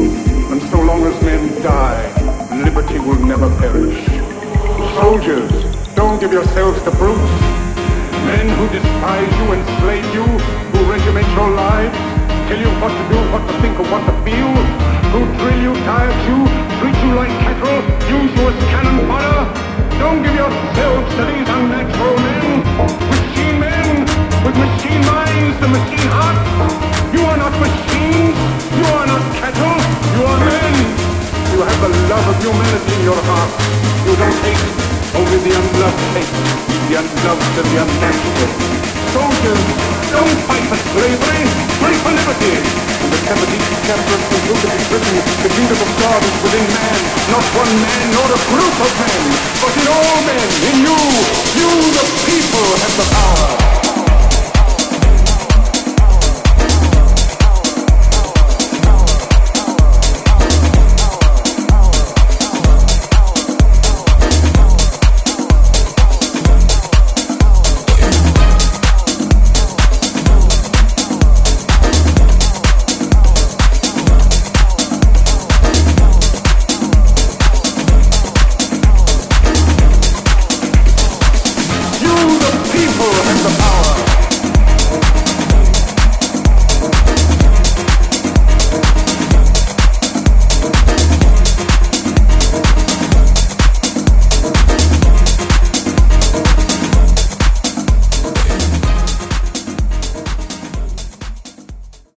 and so long as men die, liberty will never perish. Soldiers, don't give yourselves to brutes. Men who despise you, enslave you, who regiment your lives, tell you what to do, what to think, or what to feel, who drill you, diet you, treat you like cattle, use you as cannon fodder. Don't give yourselves to these unnatural men, machine men, with machine minds and machine hearts. Love of humanity in your heart. You don't hate, only the unloved hate, the unloved and the unnatural. Soldiers, don't fight for slavery, fight for liberty. And the seventh chapter of the book is written, the kingdom of God is within man, not one man nor a group of men, but in all men, in you,